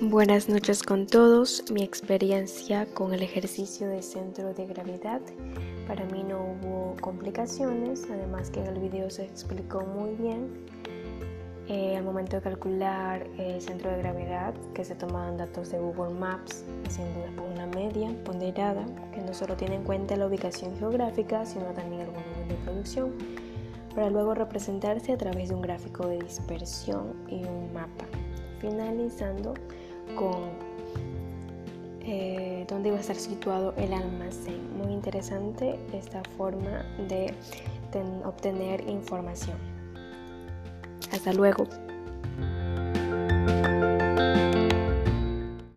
Buenas noches con todos. Mi experiencia con el ejercicio de centro de gravedad. Para mí no hubo complicaciones, además que en el video se explicó muy bien. Eh, al momento de calcular el centro de gravedad, que se tomaban datos de Google Maps, haciendo una media ponderada, que no solo tiene en cuenta la ubicación geográfica, sino también el volumen de producción, para luego representarse a través de un gráfico de dispersión y un mapa, finalizando con eh, dónde iba a estar situado el almacén. Muy interesante esta forma de obtener información. Hasta luego.